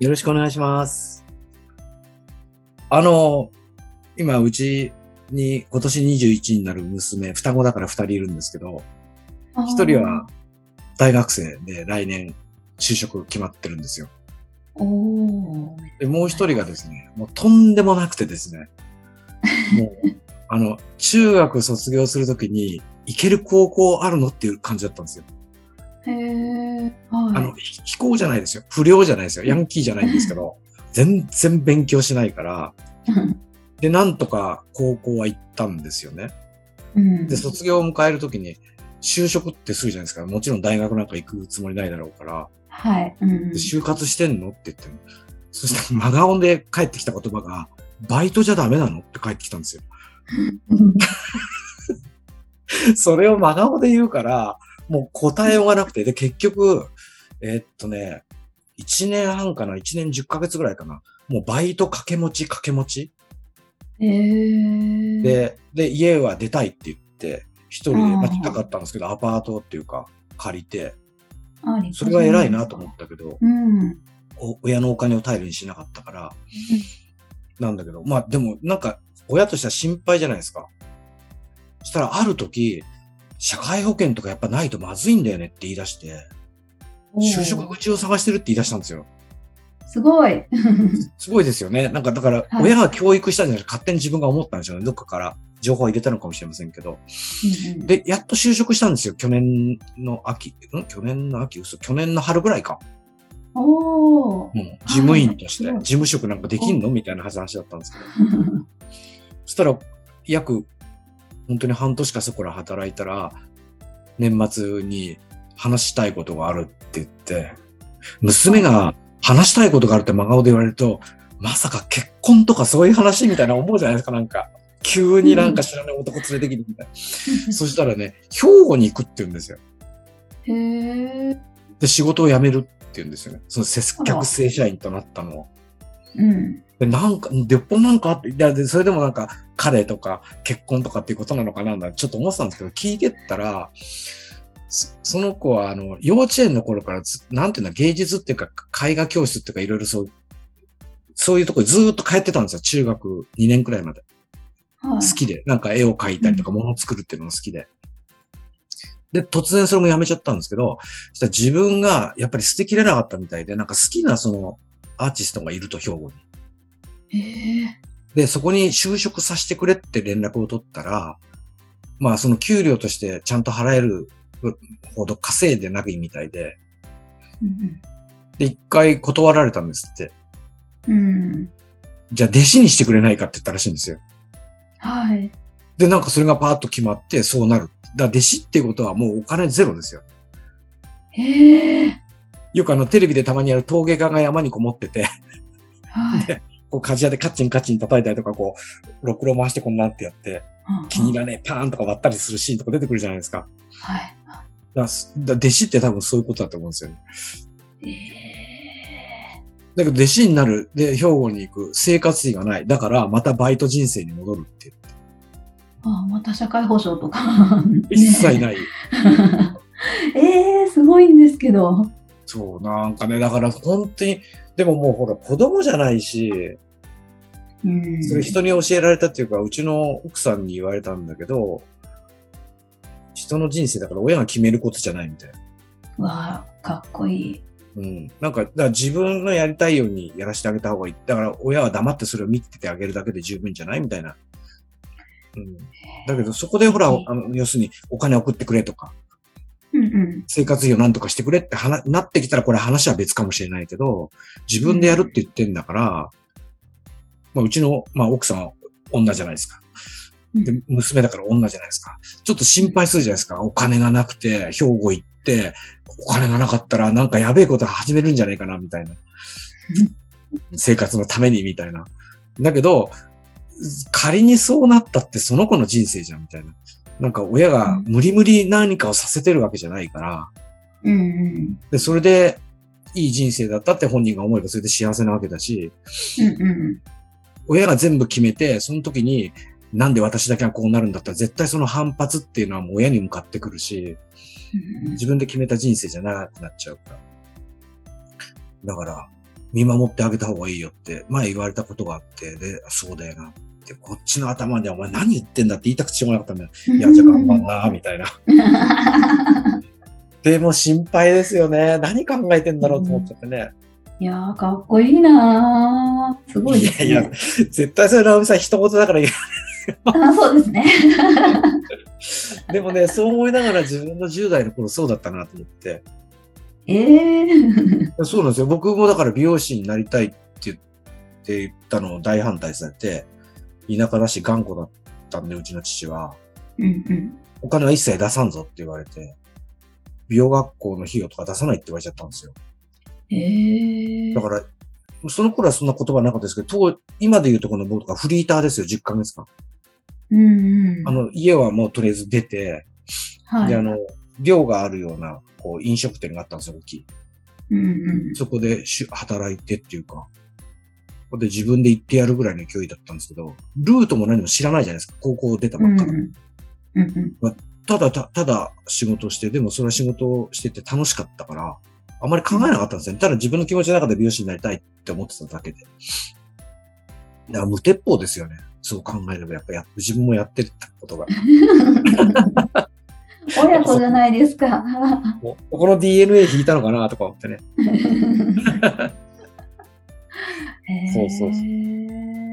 よろしくお願いします。あの、今、うちに今年21になる娘、双子だから2人いるんですけど、1人は大学生で来年就職決まってるんですよ。で、もう1人がですね、もうとんでもなくてですね、もう、あの、中学卒業するときに行ける高校あるのっていう感じだったんですよ。へーあはいの、ひ非行じゃないですよ。不良じゃないですよ。ヤンキーじゃないんですけど、全然勉強しないから、で、なんとか高校は行ったんですよね。うんで、卒業を迎えるときに、就職ってするじゃないですか。もちろん大学なんか行くつもりないだろうから、はい。うんで就活してんのって言って、そしたら真顔で帰ってきた言葉が、バイトじゃダメなのって帰ってきたんですよ。それを真顔で言うから、もう答えようがなくて、で、結局、えーっとね、1年半かな、1年10ヶ月ぐらいかな？もうバイト掛け持ち掛け持ち。へー、で、で、家は出たいって言って、一人で、うんまあ、近かったんですけど、アパートっていうか、借りて、それは偉いなと思ったけど、うん。お親のお金を頼りにしなかったから、なんだけど、まあでも、なんか、親としては心配じゃないですか。そしたら、ある時、社会保険とかやっぱないとまずいんだよねって言い出して、就職口を探してるって言い出したんですよ。すごい。すごいですよね。なんか、だから、はい親が教育したんじゃなくて、勝手に自分が思ったんでしょうね。どっかから情報を入れたのかもしれませんけど。うんうん、で、やっと就職したんですよ。去年の秋、ん？去年の秋、嘘、去年の春ぐらいか。おーうん、事務員として、はい事務職なんかできんの？みたいな話だったんですけど。そしたら、約、本当に半年かそこら働いたら、年末に話したいことがあるって言って、娘が話したいことがあるって真顔で言われると、まさか結婚とかそういう話みたいな思うじゃないですか、なんか。急になんか知らない男連れてきてみたいな。そしたらね、兵庫に行くって言うんですよ。へーで、仕事を辞めるって言うんですよね。その接客正社員となったのを。うん。で、なんか、でっぽなんかあって、いや、で、それでもなんか、彼とか結婚とかっていうことなのかななんてちょっと思ってたんですけど、聞いてったら、そその子は、あの、幼稚園の頃からず、なんていうの、芸術っていうか、絵画教室っていうか、いろいろそう、そういうとこにずーっと通ってたんですよ。中学2年くらいまで。はい、好きで。なんか絵を描いたりとか、物を作るっていうのが好きで。で、突然それもやめちゃったんですけど、そしたら自分がやっぱり捨てきれなかったみたいで、なんか好きなその、アーティストがいると、兵庫に。で、そこに就職させてくれって連絡を取ったら、まあその給料としてちゃんと払えるほど稼いでないみたいで、うんで、一回断られたんですって。うん。じゃあ弟子にしてくれないかって言ったらしいんですよ。はい。で、なんかそれがパーッと決まってそうなる。だ弟子っていうことはもうお金ゼロですよ。へえ。よくあのテレビでたまにやる陶芸家が山にこもってて、はい。でこう鍛冶屋でカッチンカッチン叩いたりとか、こう、ろくろ回してこんなんってやって、気に入らねえパーンとか割ったりするシーンとか出てくるじゃないですか。はい。だだ弟子って多分そういうことだと思うんですよね。へえ。だけど弟子になる、で、兵庫に行く、生活費がない。だから、またバイト人生に戻るって。あ、また社会保障とか。一切い。ない。ええすごいんですけど。そう、なんかね、だから本当に、でももうほら、子供じゃないし、うん。それ人に教えられたっていうか、うちの奥さんに言われたんだけど、人の人生だから親が決めることじゃないみたいな。わあ、かっこいい。うん。なんか、だから自分のやりたいようにやらせてあげた方がいい。だから親は黙ってそれを見ててあげるだけで十分じゃないみたいな。うん。だけどそこでほら、あの要するにお金送ってくれとか、うんうん。生活費を何とかしてくれって話なってきたらこれ話は別かもしれないけど、自分でやるって言ってんだから、まあうちの、まあ奥さんは女じゃないですか。で、娘だから女じゃないですか。ちょっと心配するじゃないですか。お金がなくて、兵庫行って、お金がなかったらなんかやべえこと始めるんじゃないかな、みたいな。生活のためにみたいな。だけど、仮にそうなったってその子の人生じゃんみたいな。なんか親が無理無理何かをさせてるわけじゃないから、うんうん。で、それでいい人生だったって本人が思えばそれで幸せなわけだし、うんうん。親が全部決めて、その時に、なんで私だけがこうなるんだったら絶対その反発っていうのはもう親に向かってくるし、うん自分で決めた人生じゃなくなっちゃうから。だから、見守ってあげた方がいいよって前言われたことがあって、で、そうだよなって、こっちの頭でお前何言ってんだって言いたくてしょうがなかったんだよ。いや、じゃあ頑張んな、みたいな。でも心配ですよね。何考えてんだろうと思っちゃってね。いやー、かっこいいなー。すごいですね。いやいや、絶対それ、直美さん、一言だから言あそうですね。う。でもね、そう思いながら自分の10代の頃そうだったなと思って。ええー。そうなんですよ。僕もだから美容師になりたいって言って言ったのを大反対されて、田舎だし頑固だったんで、うちの父は。うんうん。お金は一切出さんぞって言われて、美容学校の費用とか出さないって言われちゃったんですよ。ええー。だから、その頃はそんな言葉なかったですけど、当今で言うとこの僕とかフリーターですよ、10ヶ月間。うんうん。あの、家はもうとりあえず出て、はい。で、あの、寮があるような、こう、飲食店があったんですよ、大きい。うんうん。そこでしゅ働いてっていうか、で自分で行ってやるぐらいの勢いだったんですけど、ルートも何も知らないじゃないですか。高校出たばっかり。うんうん。うんうん。ただた、ただ仕事をして、でもそれは仕事をしてて楽しかったから、あまり考えなかったんですよね。ただ自分の気持ちの中で美容師になりたいって思ってただけで。だから無鉄砲ですよね。そう考えればやっぱや自分もやってるってことが。親子じゃないですか。この DNA 引いたのかなとか思ってね。そうそうそう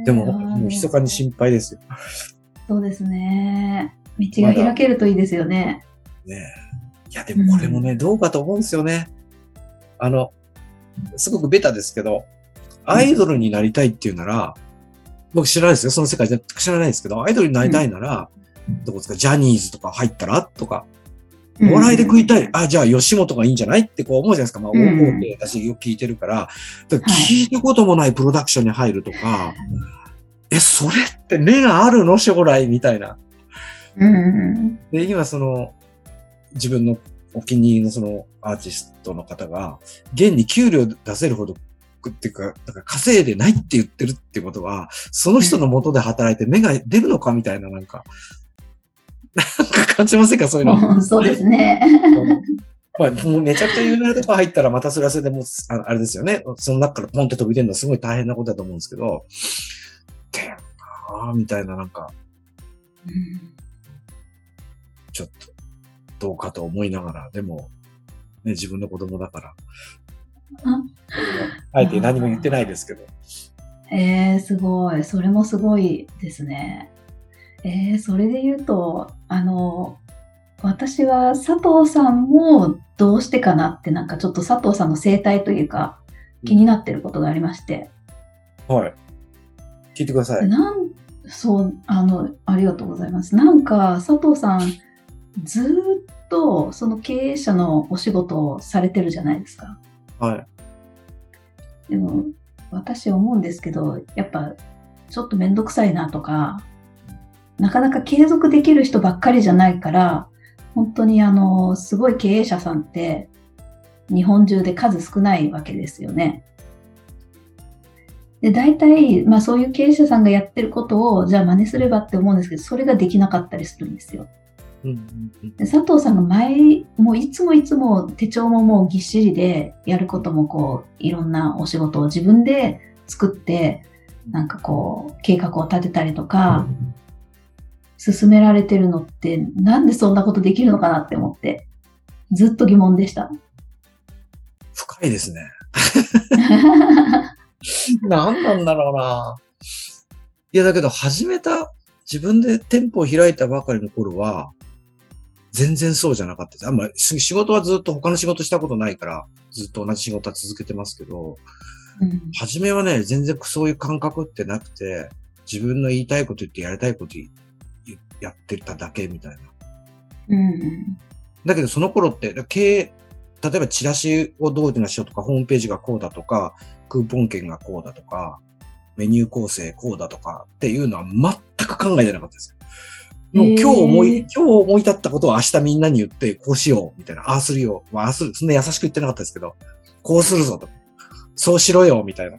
でも、もう密かに心配ですよ。そうですね。道が開けるといいですよね。ねえ。いや、でもこれもね、どうかと思うんですよね。あの、すごくベタですけど、アイドルになりたいっていうなら、僕知らないですよ。その世界じゃ知らないですけど、アイドルになりたいなら、どこですか、ジャニーズとか入ったら？とか、お笑いで食いたい。あ、じゃあ吉本がいいんじゃないってこう思うじゃないですか。まあ、うん大手私よく聞いてるから、だから聞いたこともないプロダクションに入るとか、え、それって目があるの将来みたいな。うんうんで、今その、自分のお気に入りのそのアーティストの方が、現に給料出せるほど、っていうか、だから稼いでないって言ってるってことは、その人の元で働いて目が出るのかみたいな、なんか、なんか感じませんかそういうの。うん。そうですね。まあ、もうめちゃくちゃ有名なとこ入ったら、またそれはそれでもう、ああれですよね。その中からポンって飛び出るのはすごい大変なことだと思うんですけど、でああ、みたいな、なんか、ちょっと、どうかと思いながら、でも、ね、自分の子供だからあ、あえて何も言ってないですけど。えー、すごい。それもすごいですね。えー、それで言うと、あの、私は佐藤さんもどうしてかなって、なんかちょっと佐藤さんの生態というか、気になってることがありまして。はい。聞いてください。なん、そう、あの、ありがとうございます。なんか、佐藤さん、ずーっと、その経営者のお仕事をされてるじゃないですか。はい。でも、私思うんですけど、やっぱ、ちょっとめんどくさいなとか、なかなか継続できる人ばっかりじゃないから、本当にあの、すごい経営者さんって、日本中で数少ないわけですよね。で、大体、まあそういう経営者さんがやってることを、じゃあ真似すればって思うんですけど、それができなかったりするんですよ。で佐藤さんが前、もういつもいつも手帳ももうぎっしりで、やることもこう、いろんなお仕事を自分で作って、なんかこう、計画を立てたりとか、進められてるのって、なんでそんなことできるのかなって思って、ずっと疑問でした。深いですね。何なんだろうな。いや、だけど始めた、自分で店舗を開いたばかりの頃は、全然そうじゃなかったです。あんまりし仕事はずっと他の仕事したことないから、ずっと同じ仕事は続けてますけど、うん初めはね、全然そういう感覚ってなくて、自分の言いたいこと言ってやりたいこと言やってただけみたいな。うんだけどその頃って、経営、例えばチラシをどういうふうにしようとか、ホームページがこうだとか、クーポン券がこうだとか、メニュー構成こうだとかっていうのは全く考えてなかったですよ。もう今日思い、今日思い立ったことを明日みんなに言って、こうしよう、みたいな、ああするよ、まあ、ああする、そんな優しく言ってなかったですけど、こうするぞと。そうしろよ、みたいな。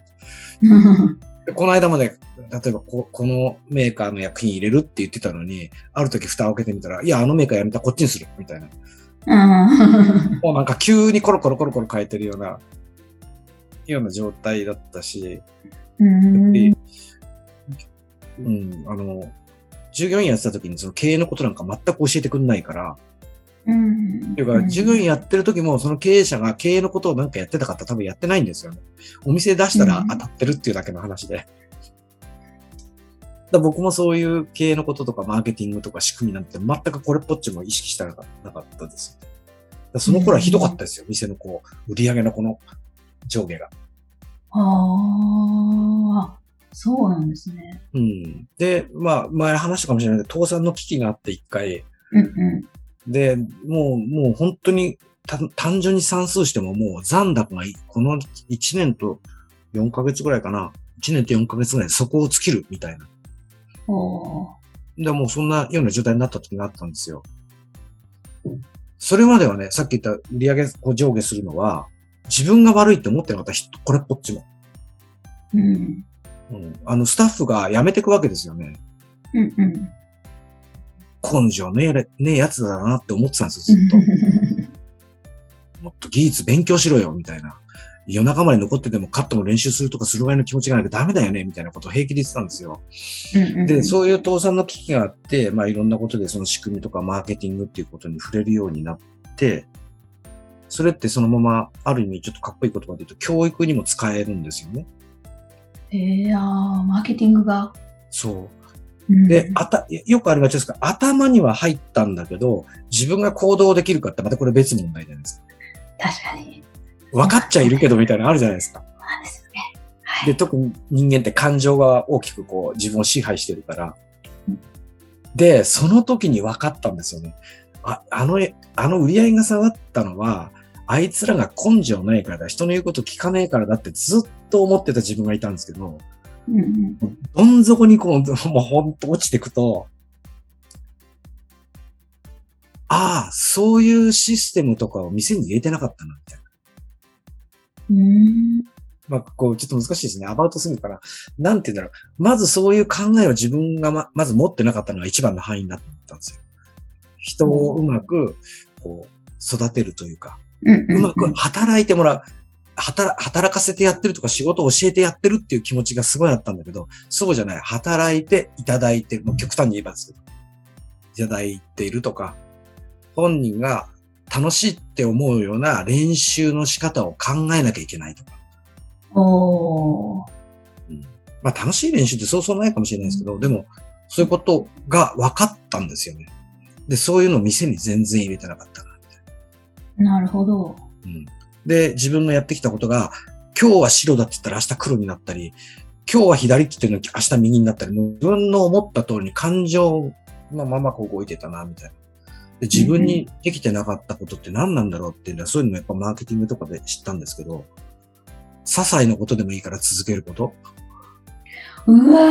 でこの間まで、例えばこ、このメーカーの薬品入れるって言ってたのに、ある時蓋を開けてみたら、いや、あのメーカーやめた、こっちにする、みたいな。うんもうなんか急にコロコロコロコロ変えてるような、ような状態だったし、うんでうん、あの、従業員やってた時にその経営のことなんか全く教えてくんないから、うんっていうか、従業員やってる時もその経営者が経営のことをなんかやってたかったら多分やってないんですよね。お店出したら当たってるっていうだけの話で。だ僕もそういう経営のこととかマーケティングとか仕組みなんて全くこれっぽっちも意識してなかなかったですよ。だその頃はひどかったですよ。店のこう、売り上げのこの上下が。ああ、そうなんですね。うん。で、まあ、前話したかもしれないけど、倒産の危機があって一回、うんうん。で、もう、もう本当にた単純に算数してももう残高がいこの1年と4ヶ月ぐらいかな。1年と4ヶ月ぐらいで底を尽きるみたいな。で、もうそんなような状態になった時があったんですよ。それまではね、さっき言った売り上げを上下するのは、自分が悪いって思ってなかった人、これっぽっちも。うん。うん。あの、スタッフが辞めてくわけですよね。うんうん。根性ねえれ、ねえやつだなって思ってたんですよ、ずっと。もっと技術勉強しろよ、みたいな。夜中まで残っててもカットの練習するとかするぐらいの気持ちがないとダメだよね、みたいなことを平気で言ってたんですよ。で、うそういう倒産の危機があって、まあいろんなことでその仕組みとかマーケティングっていうことに触れるようになって、それってそのままある意味ちょっとかっこいい言葉で言うと教育にも使えるんですよね。えー、あーマーケティングが。そう。うんで、あた、よくありがちですが、頭には入ったんだけど、自分が行動できるかってまたこれ別問題じゃないですか。確かに。分かっちゃいるけどみたいなのあるじゃないですか。そうですよね。はで、い。特に人間って感情が大きくこう自分を支配してるからうん。で、その時に分かったんですよね。ああの、あの売り上げが下がったのは、あいつらが根性ないからだ、人の言うこと聞かねえからだってずっと思ってた自分がいたんですけど、うんうんどん底にこう、もうほんと落ちていくと、ああ、そういうシステムとかを店に入れてなかったな、みたいな。うんまあ、こう、ちょっと難しいですね。アバウトすぎるから。なんて言うんだろう。まずそういう考えを自分がま、まず持ってなかったのが一番の範囲になってたんですよ。人をうまく、こう、育てるというか、うんうまく働いてもらう。働、働かせてやってるとか仕事を教えてやってるっていう気持ちがすごいあったんだけど、そうじゃない。働いていただいて、もう極端に言えばですけど、いただいているとか、本人が楽しいって思うような練習の仕方を考えなきゃいけないとか。おーまあ楽しい練習ってそうそうないかもしれないですけど、でも、そういうことが分かったんですよね。で、そういうのを店に全然入れてなかったな。なるほど。うん。で、自分のやってきたことが、今日は白だって言ったら明日黒になったり、今日は左って言ってるのに明日右になったり、自分の思った通りに感情のままこう動いてたな、みたいな。で自分にできてなかったことって何なんだろうっていうのは、そういうのもやっぱマーケティングとかで知ったんですけど、些細なことでもいいから続けること。うわ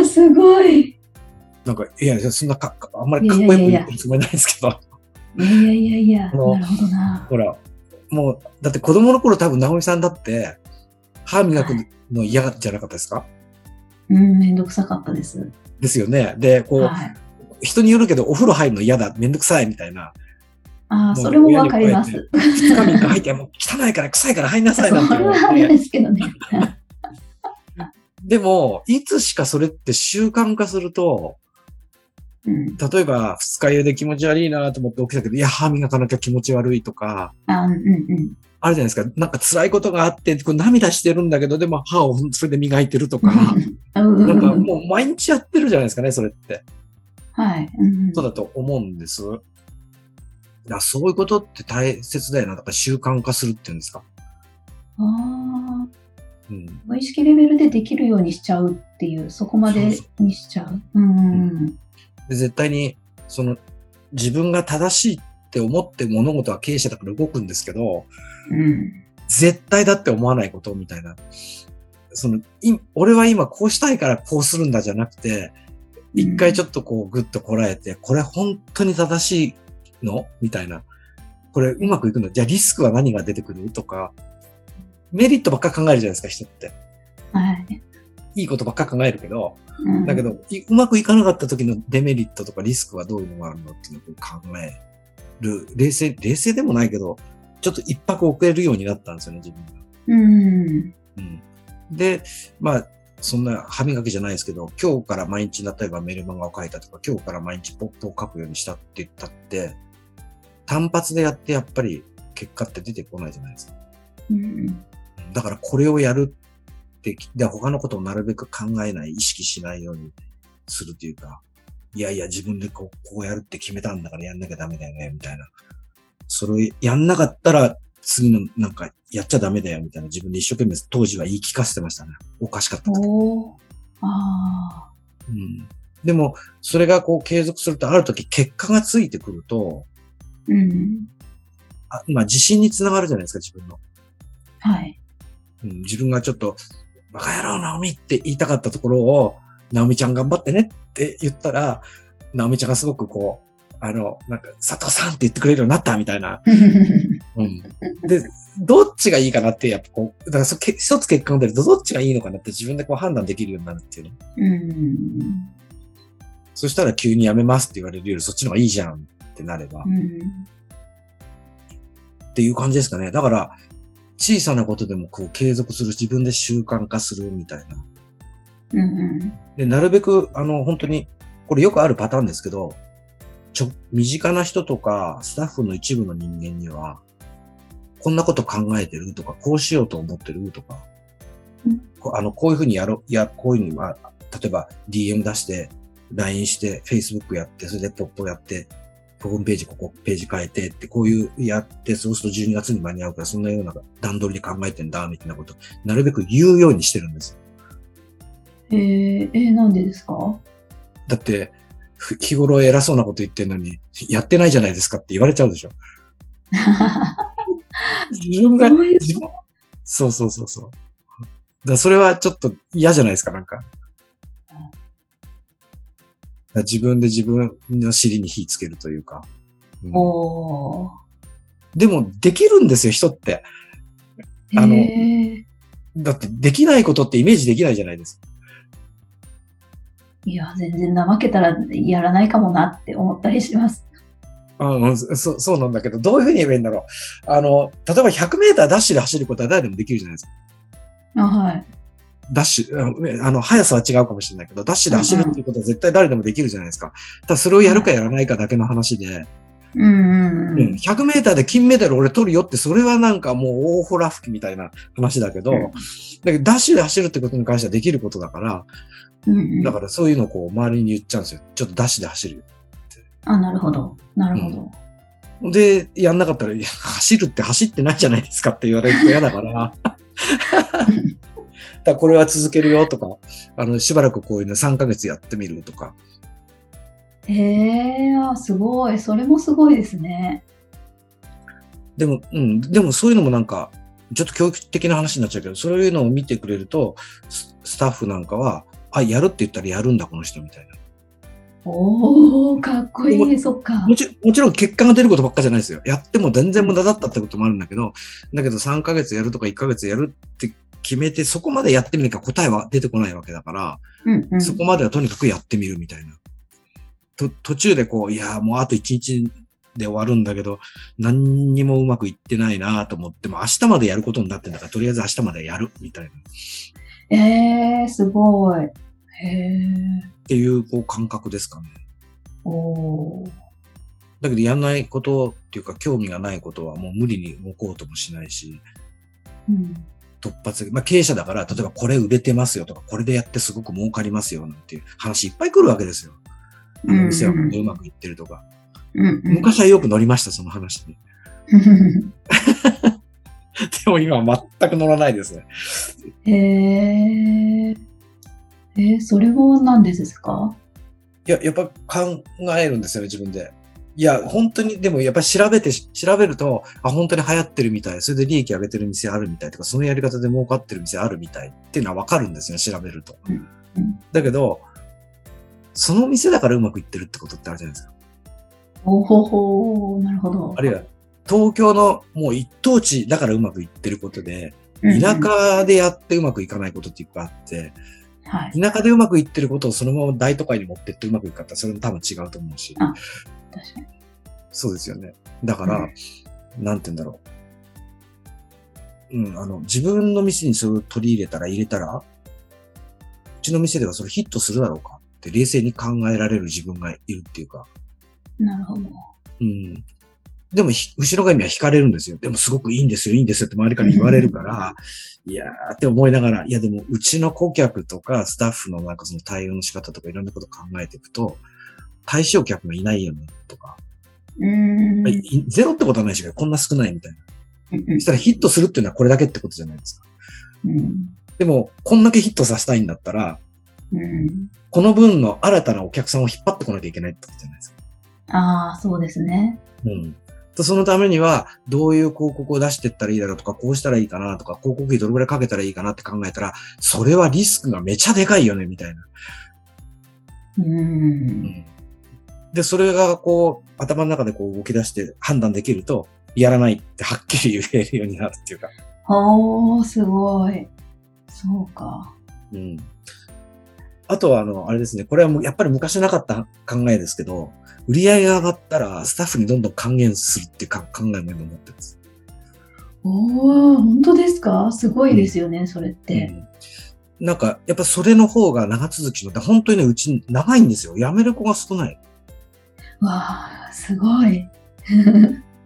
ー、すごい。なんか、いや、そんなか、かあんまりかっこよく言ってるつもりないですけど、いやいやいやなるほどな。ほら、もう、だって子供の頃多分、直美さんだって、歯磨くの嫌じゃなかったですか？うん、めんどくさかったです。ですよね。で、こう、はい。人によるけど、お風呂入るの嫌だ、めんどくさいみたいな。ああ、それもわかります。二日三日入って、もう汚いから臭いから入んなさい なんてそれ言われて。は嫌ですけどね。でも、いつしかそれって習慣化すると、うん、例えば二日酔いで気持ち悪いなと思って起きたけど、いや、歯磨かなきゃ気持ち悪いとか、あうんうんうん。あるじゃないですか。なんか辛いことがあって、こう涙してるんだけど、でも歯をそれで磨いてるとか、うんなんかもう毎日やってるじゃないですかね、それって。はい。うんうんそうだと思うんです。だそういうことって大切だよな。だから習慣化するっていうんですか。ああ、うん。無意識レベルでできるようにしちゃうっていう、そこまでにしちゃう。うんうんで、絶対に、その、自分が正しいって思って物事は経営者だから動くんですけど、うん。絶対だって思わないことみたいな。その、い俺は今こうしたいからこうするんだじゃなくて、一回ちょっとこうグッとこらえて、これ本当に正しいのみたいな。これうまくいくの？じゃあリスクは何が出てくる？とか、メリットばっか考えるじゃないですか、人って。はい。いいことばっか考えるけど、うんだけど、いうまくいかなかった時のデメリットとかリスクはどういうのがあるのっていうのを考える。冷静、冷静でもないけど、ちょっと一泊遅れるようになったんですよね、自分が。うん。うん。で、まあ、そんな歯磨きじゃないですけど、今日から毎日、例えばメルマガを書いたとか、今日から毎日ポップを書くようにしたって言ったって、単発でやってやっぱり結果って出てこないじゃないですか。うん。だからこれをやるって、で他のことをなるべく考えない、意識しないようにするというか、いやいや自分でこうこうやるって決めたんだからやんなきゃダメだよね、みたいな。それをやんなかったら次のなんかやっちゃダメだよ、みたいな自分で一生懸命当時は言い聞かせてましたね。おかしかったあ。うん。でも、それがこう継続するとある時結果がついてくると、うん。あまあ自信につながるじゃないですか、自分の。はい。うん、自分がちょっと、バカ野郎、ナオミって言いたかったところを、ナオミちゃん頑張ってねって言ったら、ナオミちゃんがすごくこう、あの、なんか、佐藤さんって言ってくれるようになったみたいな。うん。で、どっちがいいかなって、やっぱこう、だからそけ一つ結果が出るとどっちがいいのかなって自分でこう判断できるようになるっていうね。うん。そしたら急にやめますって言われるよりそっちの方がいいじゃんってなれば。うん。っていう感じですかね。だから、小さなことでもこう継続する、自分で習慣化するみたいな。うん。で、なるべく、あの、本当に、これよくあるパターンですけど、ちょ、身近な人とか、スタッフの一部の人間には、こんなこと考えてるとか、こうしようと思ってるとか、うんこあの、こういうふうにやろう、いや、こういうふうに、まあ、例えば DM 出して、LINE して、Facebook やって、それでポップやって、ホームページ、ここページ変えてって、こういうやって、そうすると12月に間に合うから、そんなような段取りで考えてんだ、みたいなこと、なるべく言うようにしてるんです。えー、えー、なんでですか？だって、ふ日頃偉そうなこと言ってんのに、やってないじゃないですかって言われちゃうでしょ。自分が、そうそうそうそう。だそれはちょっと嫌じゃないですか、なんか。自分で自分の尻に火つけるというか。うん。でも、できるんですよ、人って。あのえだって、できないことってイメージできないじゃないですか。ー、いや、全然怠けたらやらないかもなって思ったりします。あうん、そそうなんだけど、どういうふうに言えばいいんだろう。あの、例えば100メーターダッシュで走ることは誰でもできるじゃないですか。あはい。ダッシュ、あの、速さは違うかもしれないけど、ダッシュで走るっていうことは絶対誰でもできるじゃないですか。ただそれをやるかやらないかだけの話で、うんうんうん100メーターで金メダル俺取るよって、それはなんかもう大ほら吹きみたいな話だけど、うんだけどダッシュで走るってことに関してはできることだから、うん。うんうんだからそういうのをこう周りに言っちゃうんですよ。ちょっとダッシュで走るよ。あ、なるほど。なるほど。で、やんなかったら、走るって走ってないじゃないですかって言われると嫌だから。だこれは続けるよとか、あの、しばらくこういうの3ヶ月やってみるとか。へえー、あすごい。それもすごいですね。でも、うん、でもそういうのもなんか、ちょっと教育的な話になっちゃうけど、そういうのを見てくれると、ススタッフなんかは、あ、やるって言ったらやるんだ、この人みたいな。おー、かっこいい。そっかも。ちもちろん結果が出ることばっかじゃないですよ。やっても全然無駄だったってこともあるんだけど、だけど3ヶ月やるとか1ヶ月やるって決めて、そこまでやってみなきゃ答えは出てこないわけだから、うんうん。そこまではとにかくやってみるみたいな。と途中でこう、いや、もうあと1日で終わるんだけど、何にもうまくいってないなと思っても、明日までやることになってんだから、とりあえず明日までやるみたいな。っえー、すごい。へえ。ていうこう感覚ですかね。おー。だけどやんないことっていうか、興味がないことはもう無理に動こうともしないし、うん。突発的。まあ経営者だから、例えばこれ売れてますよとか、これでやってすごく儲かりますよなんていう話いっぱい来るわけですよ。あの店はうまくいってるとか。うんうん。昔はよく乗りました、その話に。でも今は全く乗らないですね。へえ。えー、それは何でですか？いや、やっぱ考えるんですよね、自分で。いや、本当に、でもやっぱり調べて、調べると、あ、本当に流行ってるみたい、それで利益上げてる店あるみたいとか、そのやり方で儲かってる店あるみたいっていうのはわかるんですよ、調べると。だけど、その店だからうまくいってるってことってあるじゃないですか。おほほなるほど。あるいは、東京のもう一等地だからうまくいってることで、田舎でやってうまくいかないことっていっぱいあって、はい。田舎でうまくいってることをそのまま大都会に持ってってうまくいくかったらそれも多分違うと思うし。あ確かに。そうですよね。だから、うんなんて言うんだろう。うん、あの、自分の店にそれを取り入れたら入れたら、うちの店ではそれヒットするだろうかって冷静に考えられる自分がいるっていうか、なるほど。うん。でもひ、後ろ髪は惹かれるんですよ。でもすごくいいんですよ、いいんですよって周りから言われるから、いやーって思いながら、いやでも、うちの顧客とかスタッフのなんかその対応の仕方とかいろんなこと考えていくと、対象客がいないよね、とか。うーん。いゼロってことはないし、こんな少ないみたいな。そしたらヒットするっていうのはこれだけってことじゃないですか。うんでも、こんだけヒットさせたいんだったら、うんこの分の新たなお客さんを引っ張ってこなきゃいけないってことじゃないですか。ああ、そうですね。うん。とそのためには、どういう広告を出していったらいいだろうとか、こうしたらいいかなとか、広告費どれぐらいかけたらいいかなって考えたら、それはリスクがめちゃでかいよね、みたいな。う。うんん。で、それがこう、頭の中でこう動き出して判断できると、やらないってはっきり言えるようになるっていうか。おー、すごい。そうか。うん。あとは、あの、あれですね。これはもうやっぱり昔なかった考えですけど、売り上げが上がったら、スタッフにどんどん還元するっていうか考えも今持ってます。おー、本当ですか？すごいですよね、それって。うんなんか、やっぱそれの方が長続きの、本当にね、うち長いんですよ。辞める子が少ない。わー、すごい。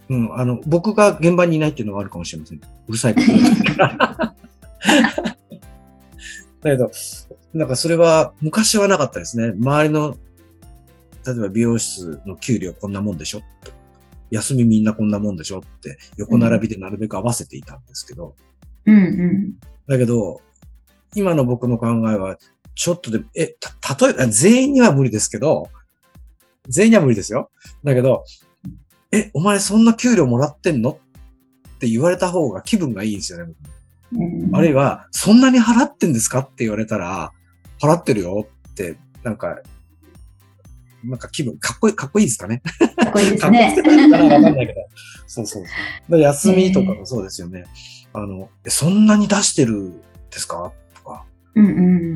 うん、あの、僕が現場にいないっていうのがあるかもしれません。うるさいこと。だけど、なんかそれは昔はなかったですね。周りの、例えば美容室の給料こんなもんでしょと休みみんなこんなもんでしょって横並びでなるべく合わせていたんですけど、うんうん。だけど、今の僕の考えは、ちょっとで、え、た、例えば、全員には無理ですけど、全員には無理ですよ。だけど、え、お前そんな給料もらってんの？って言われた方が気分がいいんですよね。うん、あるいは、そんなに払ってんですか？って言われたら、払ってるよって、なんか、なんか気分、かっこいい、かっこいいですかね？かっこいいですねかっ。こいいかなわかんないけど。そうそうそう。休みとかもそうですよね。あの、えそんなに出してるんですか？とか。うんう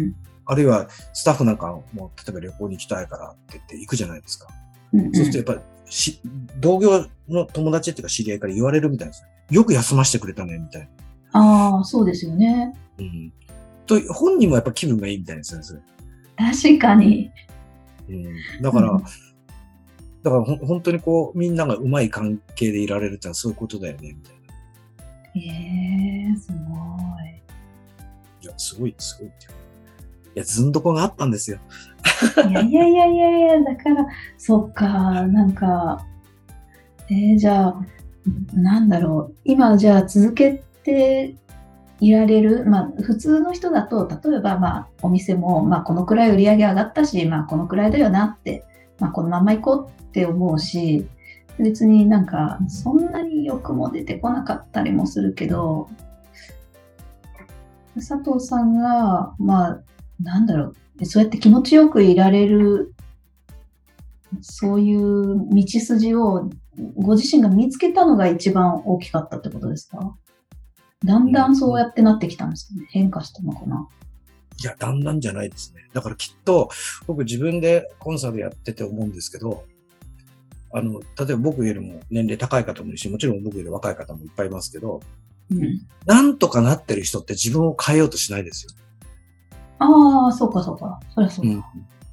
んあるいは、スタッフなんかも、例えば旅行に行きたいからって言って行くじゃないですか。うんうん。そうするとやっぱり、し、同業の友達っていうか知り合いから言われるみたいですよ。よく休ませてくれたね、みたいな。ああ、そうですよね。うん。と、本人もやっぱ気分がいいみたいですね、それ。確かに。うん。だから、うんだからほん本当にこう、みんながうまい関係でいられるってのはそういうことだよね、みたいな。ええー、すごいや、すごい、すごいっていう。いや、ずんどこがあったんですよ。い。やいやいやいやいや、だから、そっか、なんか、えー、じゃあ、なんだろう、今じゃあ続けていられる、まあ、普通の人だと、例えば、まあ、お店も、まあ、このくらい売り上げ上がったし、まあ、このくらいだよなって、まあ、このまま行こうって思うし、別になんか、そんなに欲も出てこなかったりもするけど、佐藤さんが、まあ、なんだろう、そうやって気持ちよくいられる、そういう道筋をご自身が見つけたのが一番大きかったってことですか？だんだんそうやってなってきたんですかね変化したのかないや、だんだんじゃないですね。だからきっと、僕自分でコンサルやってて思うんですけど、あの、例えば僕よりも年齢高い方もいるし、もちろん僕より若い方もいっぱいいますけど、うん。なんとかなってる人って自分を変えようとしないですよ。ああ、そうかそうか。そりゃそううんか。。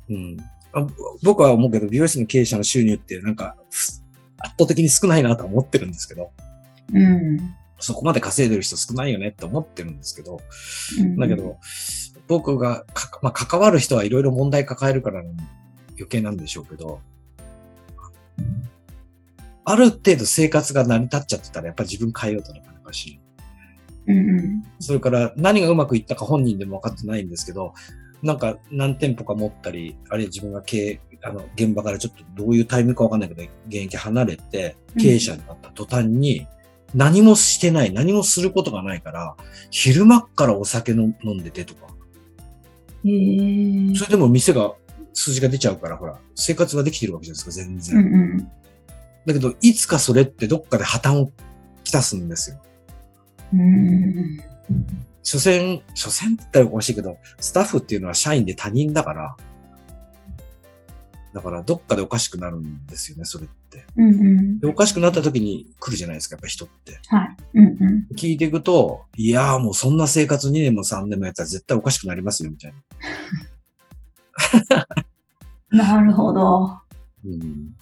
うん。あ僕は思うけど、美容室の経営者の収入ってなんか、ふ圧倒的に少ないなとは思ってるんですけど、うん。そこまで稼いでる人少ないよねって思ってるんですけど、うんだけど、僕がか、まあ、関わる人はいろいろ問題抱えるから余計なんでしょうけど、ある程度生活が成り立っちゃってたらやっぱり自分変えようとなかなかしない。うんうん。それから何がうまくいったか本人でも分かってないんですけど、なんか何店舗か持ったり、あるいは自分が経営、あの、現場からちょっとどういうタイミングかわかんないけど、現役離れて、経営者になった途端に、何もしてない、何もすることがないから、昼間っからお酒飲んでてとか。それでも店が、数字が出ちゃうから、ほら、生活ができてるわけじゃないですか、全然。うんうん。だけど、いつかそれってどっかで破綻をきたすんですよ。うん。所詮、所詮って言ったらおかしいけど、スタッフっていうのは社員で他人だから、だからどっかでおかしくなるんですよね、それって。うんうん。でおかしくなった時に来るじゃないですか、やっぱ人って。はい。うんうん。聞いていくと、いやーもうそんな生活2年も3年もやったら絶対おかしくなりますよ、みたいな。なるほど。うん、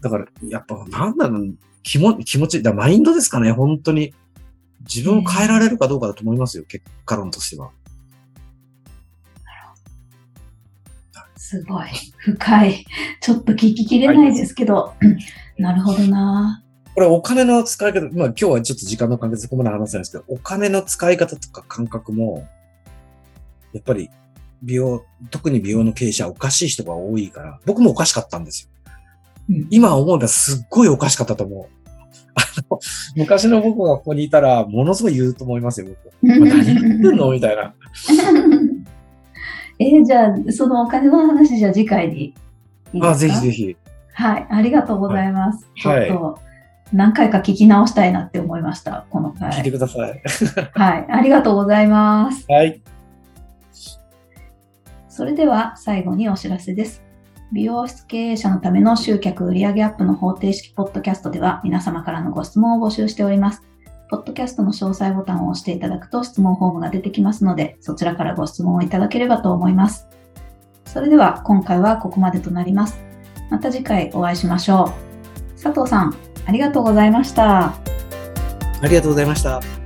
だから、やっぱ、なんだろう、気も気持ち、だマインドですかね、本当に。自分を変えられるかどうかだと思いますよ、結果論としては。すごい。深い。ちょっと聞ききれないですけど。なるほどな。これお金の使い方、まあ今日はちょっと時間の関係でそこまで話せないですけど、お金の使い方とか感覚も、やっぱり美容、特に美容の経営者はおかしい人が多いから、僕もおかしかったんですよ。うん今思うのはすっごいおかしかったと思う。あの、昔の僕がここにいたら、ものすごい言うと思いますよ、僕。何言ってんの？みたいな。えーじゃあ、そのお金の話じゃあ次回にいいあ、ぜひぜひ。はい。ありがとうございます。はいちょっと、何回か聞き直したいなって思いました。この聞いて回。ください。はい。ありがとうございます。はい。それでは最後にお知らせです。美容室経営者のための集客売上アップの方程式ポッドキャストでは皆様からのご質問を募集しております。ポッドキャストの詳細ボタンを押していただくと質問フォームが出てきますので、そちらからご質問をいただければと思います。それでは今回はここまでとなります。また次回お会いしましょう。佐藤さん、ありがとうございました。ありがとうございました。